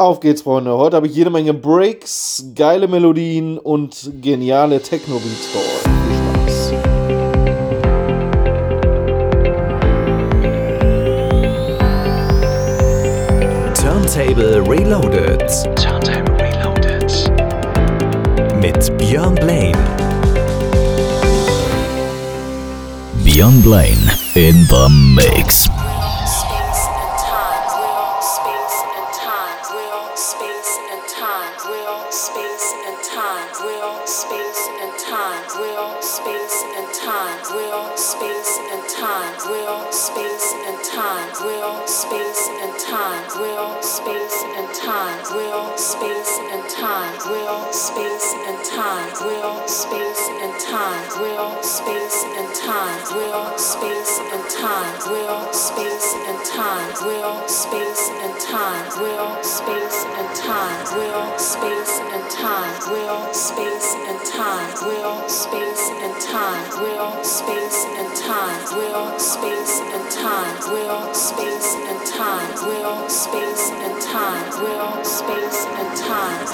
Auf geht's, Freunde. Heute habe ich jede Menge Breaks, geile Melodien und geniale Techno-Beats für euch. Turntable Reloaded. Turntable Reloaded. Mit Björn Blaine. Björn Blaine in the mix.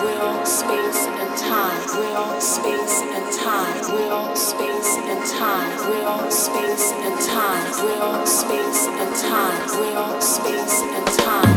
real space and time, real space and time, real space and time, real space and time, real space and time, real space and time.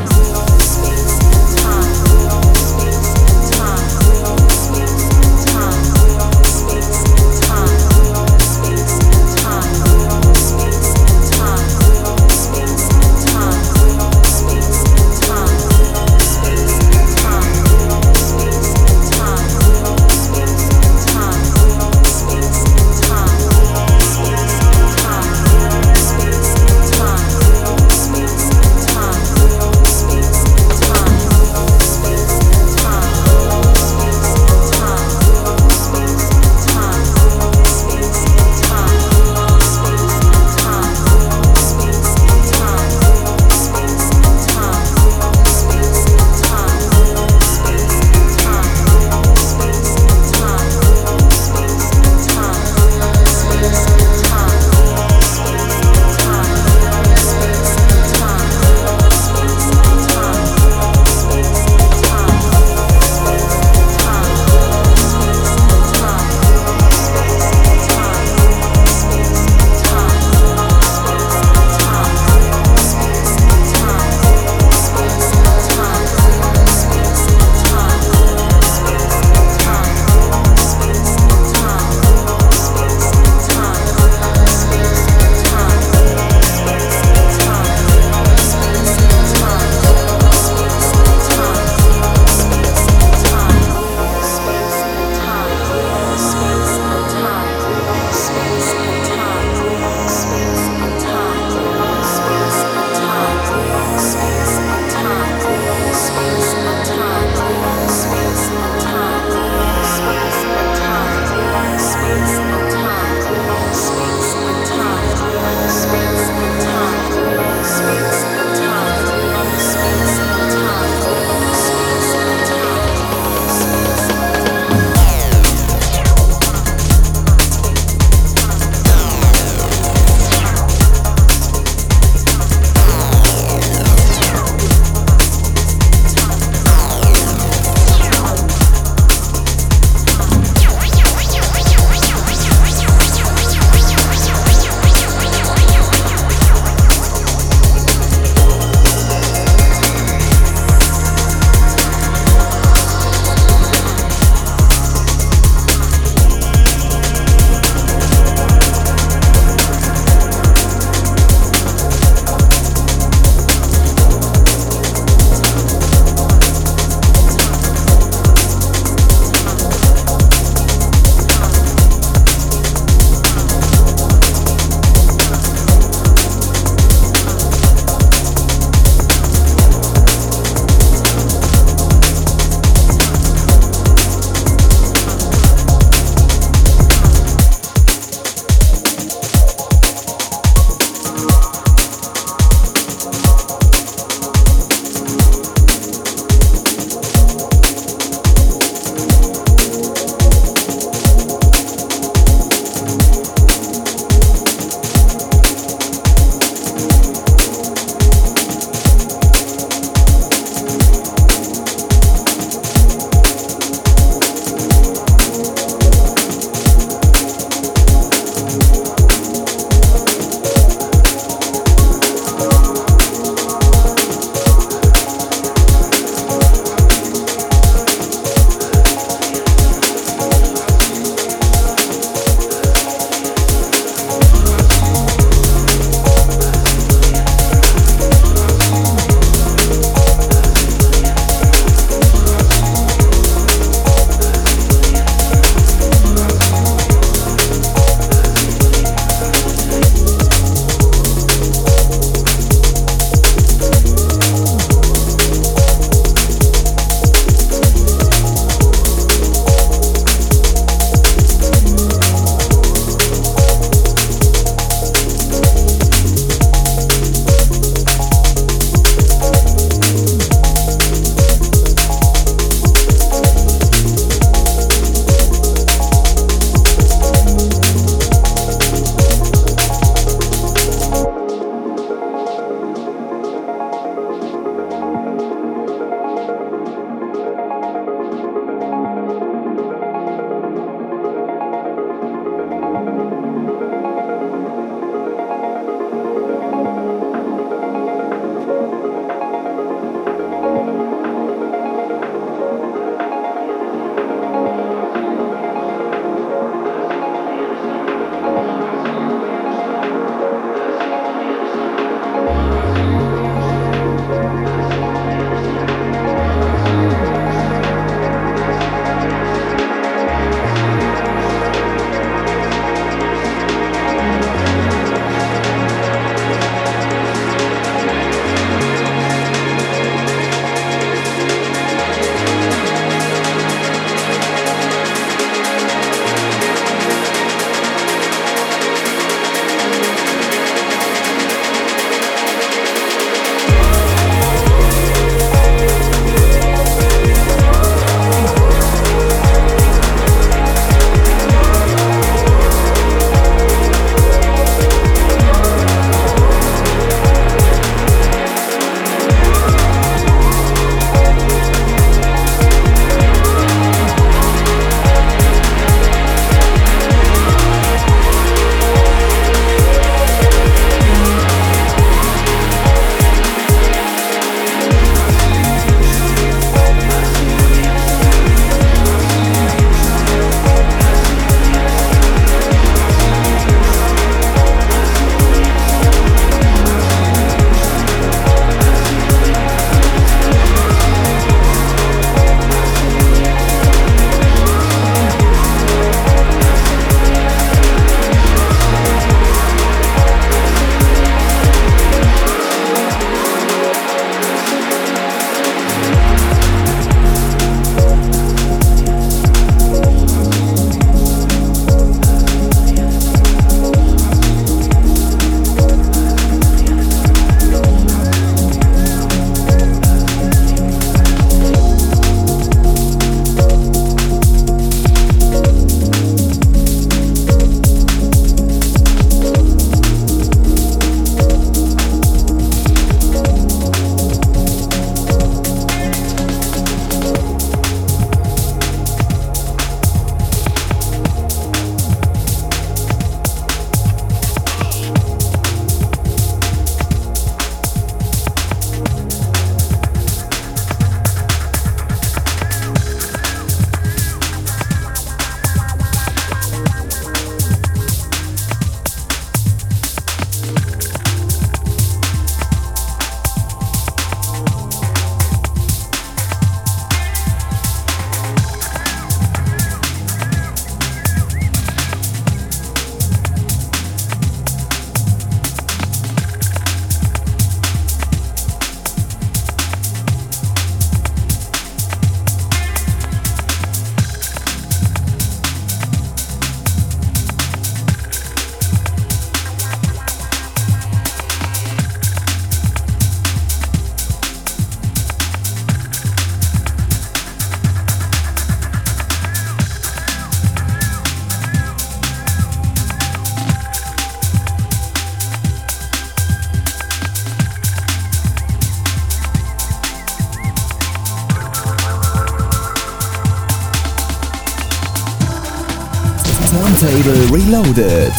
Reloaded.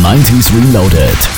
90s Reloaded.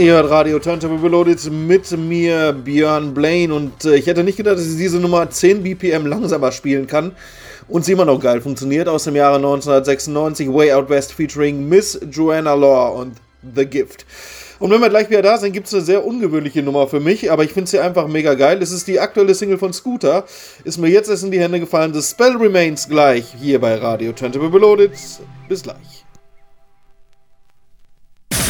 Ihr hört Radio Turntable Reloaded mit mir, Björn Blaine. Und äh, ich hätte nicht gedacht, dass ich diese Nummer 10 BPM langsamer spielen kann. Und sie immer noch geil funktioniert. Aus dem Jahre 1996, Way Out West featuring Miss Joanna Law und The Gift. Und wenn wir gleich wieder da sind, gibt es eine sehr ungewöhnliche Nummer für mich, aber ich finde sie einfach mega geil. Es ist die aktuelle Single von Scooter. Ist mir jetzt erst in die Hände gefallen. The Spell Remains gleich hier bei Radio Turntable Reloaded. Bis gleich.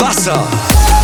Wasser.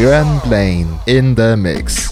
Björn Blaine in the mix.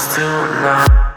still not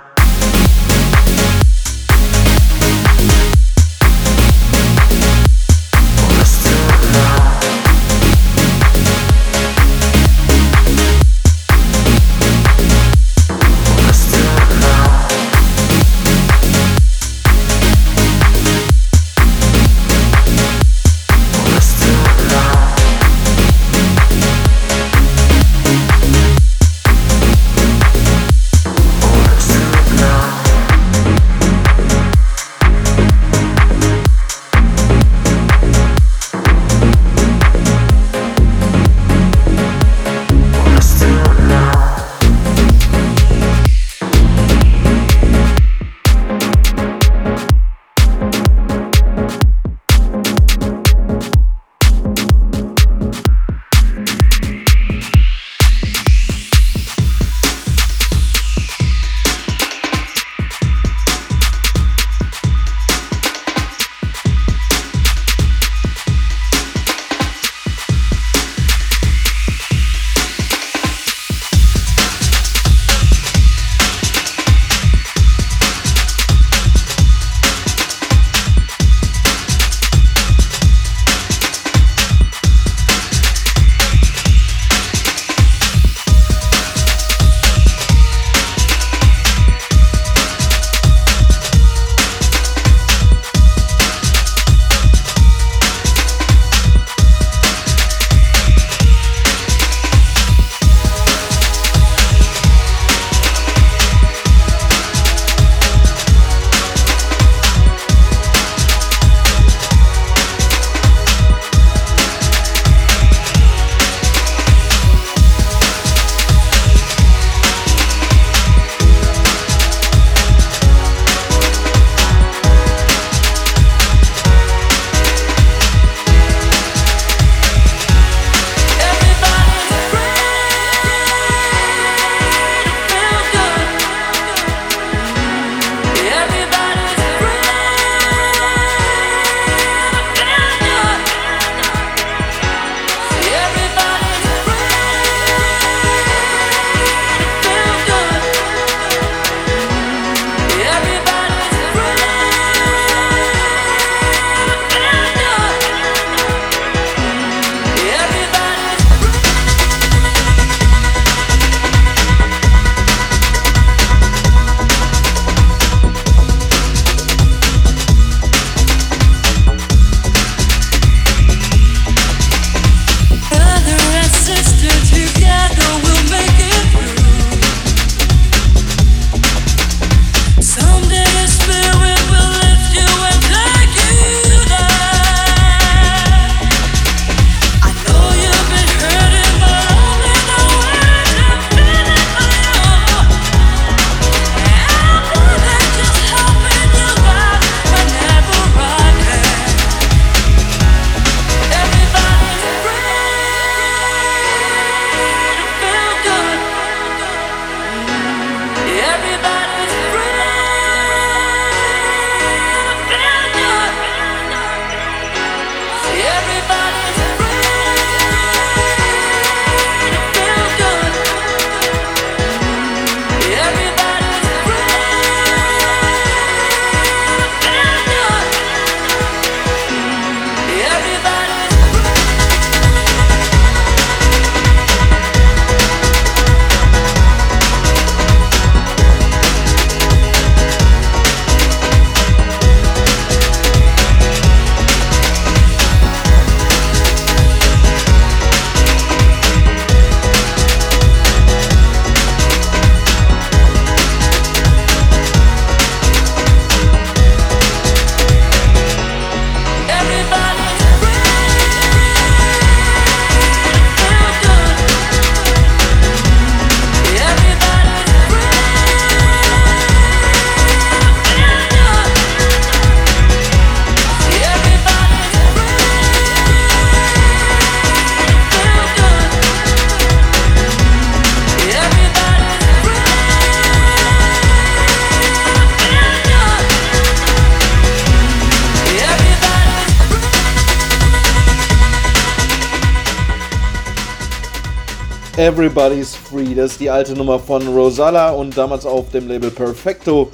Everybody's Free. Das ist die alte Nummer von Rosalla und damals auf dem Label Perfecto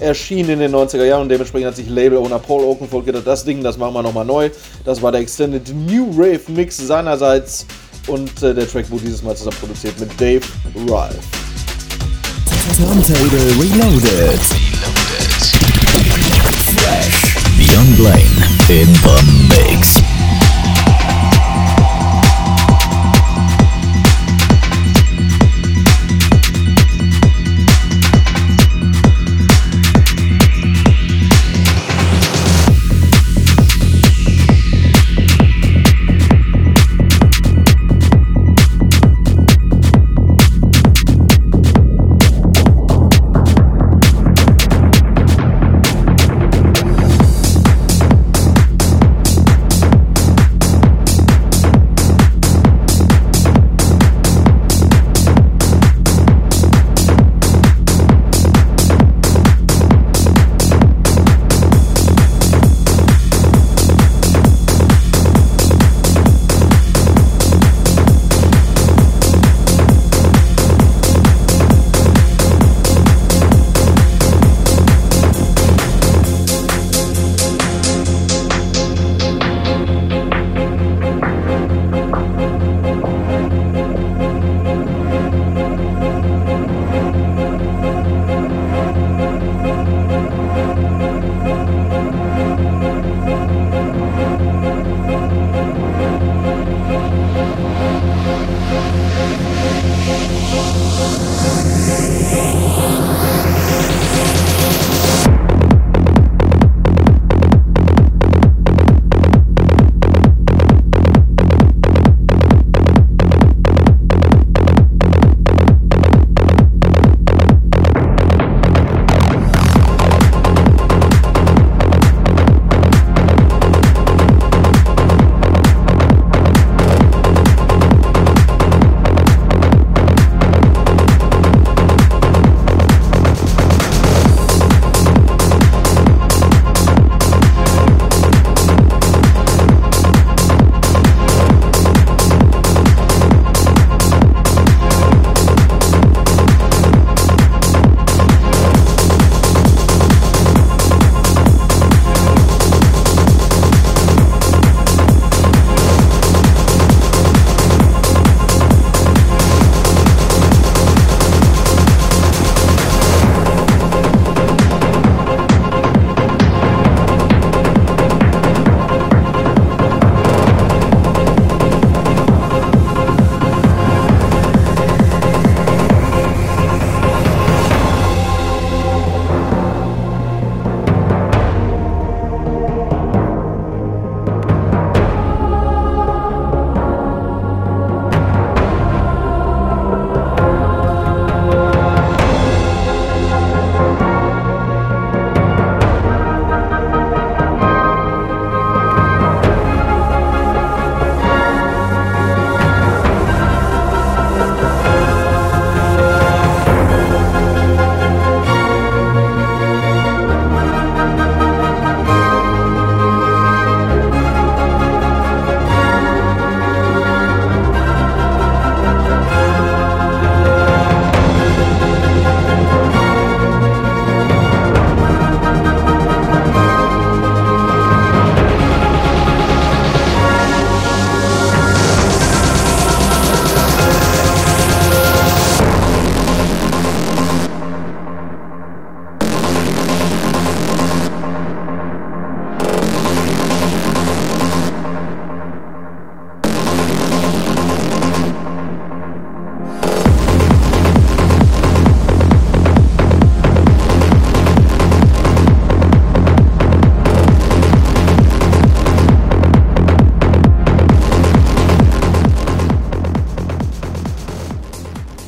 erschienen in den 90er Jahren und dementsprechend hat sich Label-Owner Paul Oakenfold gedacht, das Ding, das machen wir nochmal neu. Das war der Extended New Rave Mix seinerseits und äh, der Track wurde dieses Mal zusammen produziert mit Dave Ralph. Turntable Reloaded. Fresh. Beyond Blaine in the mix.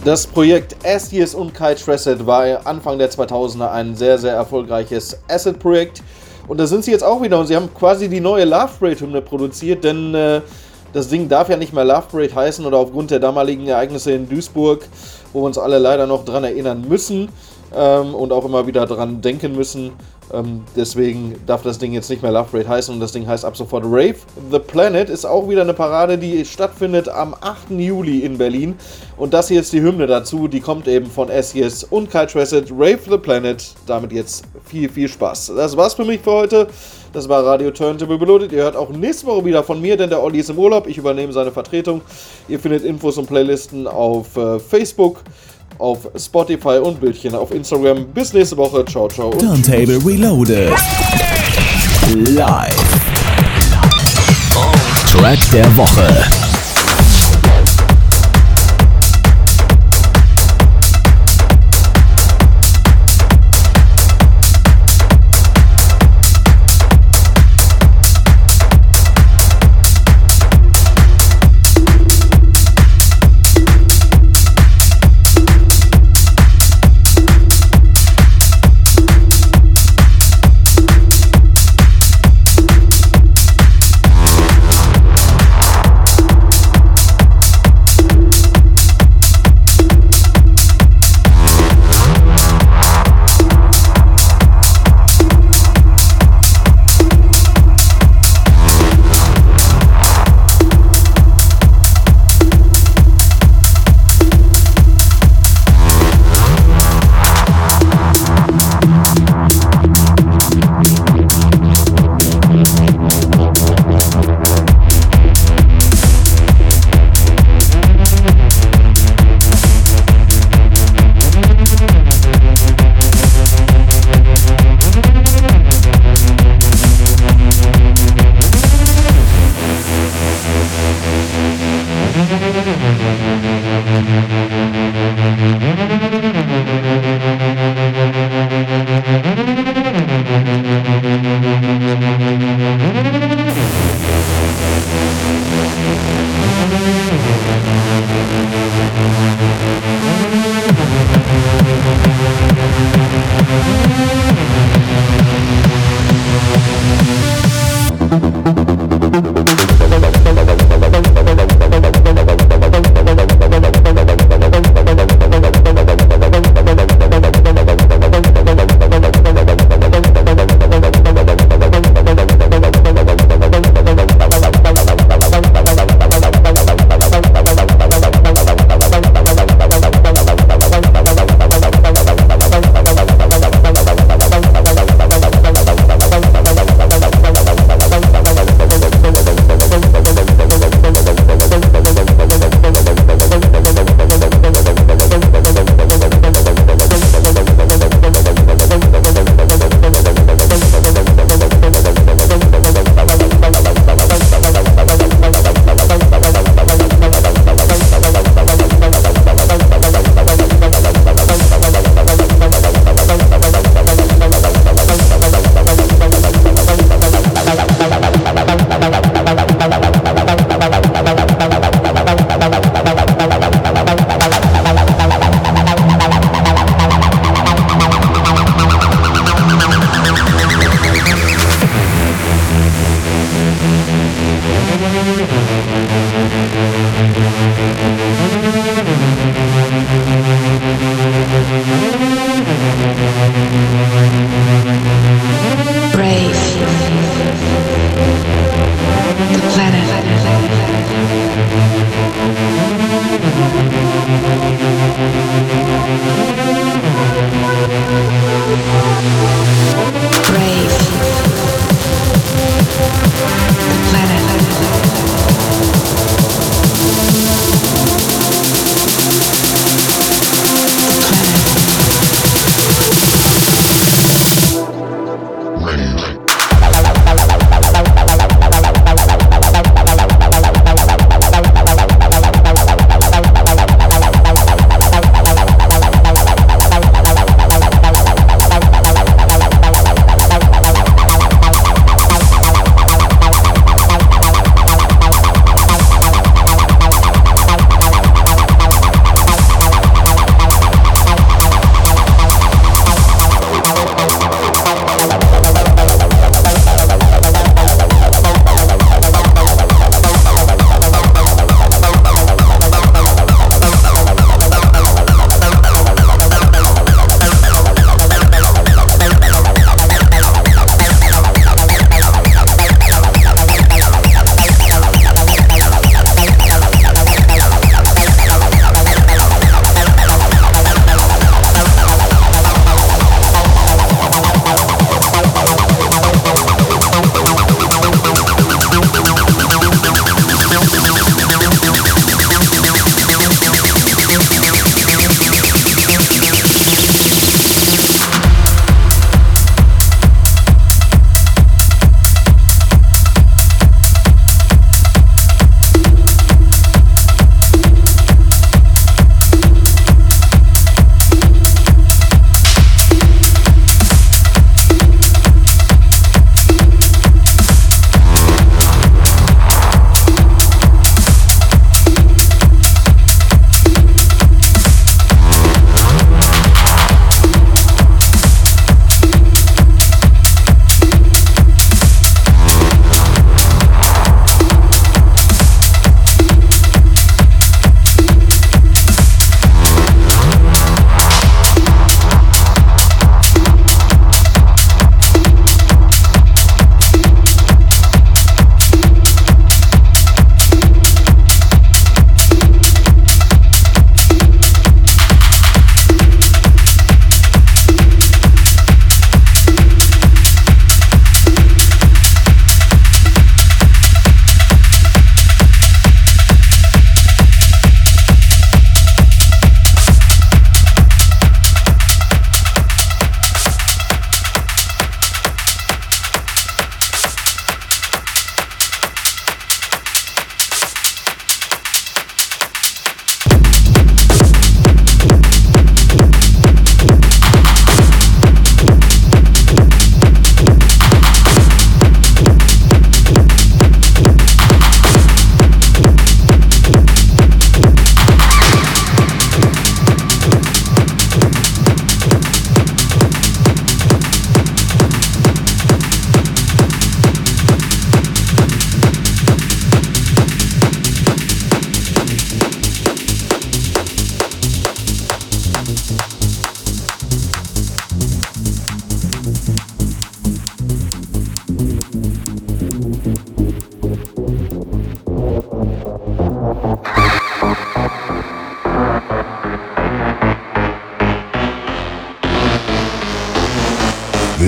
Das Projekt Astius und Tressed war Anfang der 2000er ein sehr, sehr erfolgreiches Asset-Projekt. Und da sind sie jetzt auch wieder und sie haben quasi die neue Love Parade-Hymne produziert, denn äh, das Ding darf ja nicht mehr Love Parade heißen oder aufgrund der damaligen Ereignisse in Duisburg, wo wir uns alle leider noch dran erinnern müssen ähm, und auch immer wieder dran denken müssen. Ähm, deswegen darf das Ding jetzt nicht mehr Love Parade heißen und das Ding heißt ab sofort Rave. The Planet ist auch wieder eine Parade, die stattfindet am 8. Juli in Berlin. Und das hier ist die Hymne dazu, die kommt eben von SES und Kyle Tressett. Rave the Planet. Damit jetzt viel, viel Spaß. Das war's für mich für heute. Das war Radio Turntable Reloaded. Ihr hört auch nächste Woche wieder von mir, denn der Olli ist im Urlaub. Ich übernehme seine Vertretung. Ihr findet Infos und Playlisten auf äh, Facebook, auf Spotify und Bildchen auf Instagram. Bis nächste Woche. Ciao, ciao. Und Turntable Reloaded. Live. Track der Woche.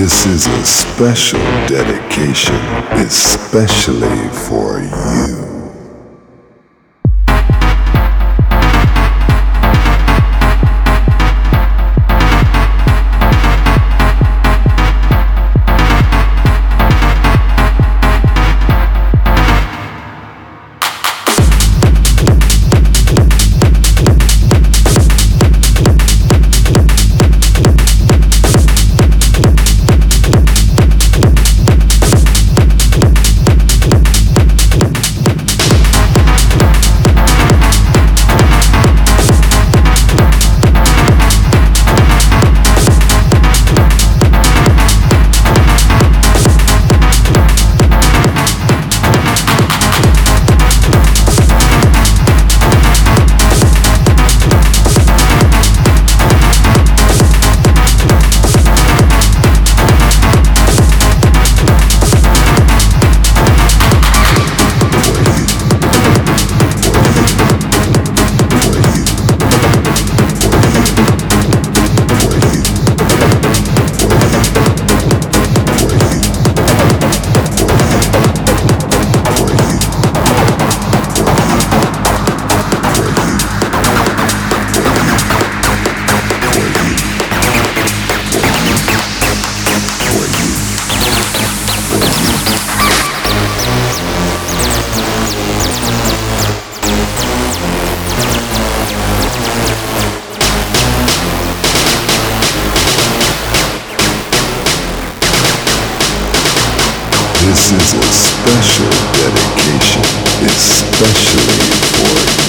This is a special dedication, especially special dedication, especially for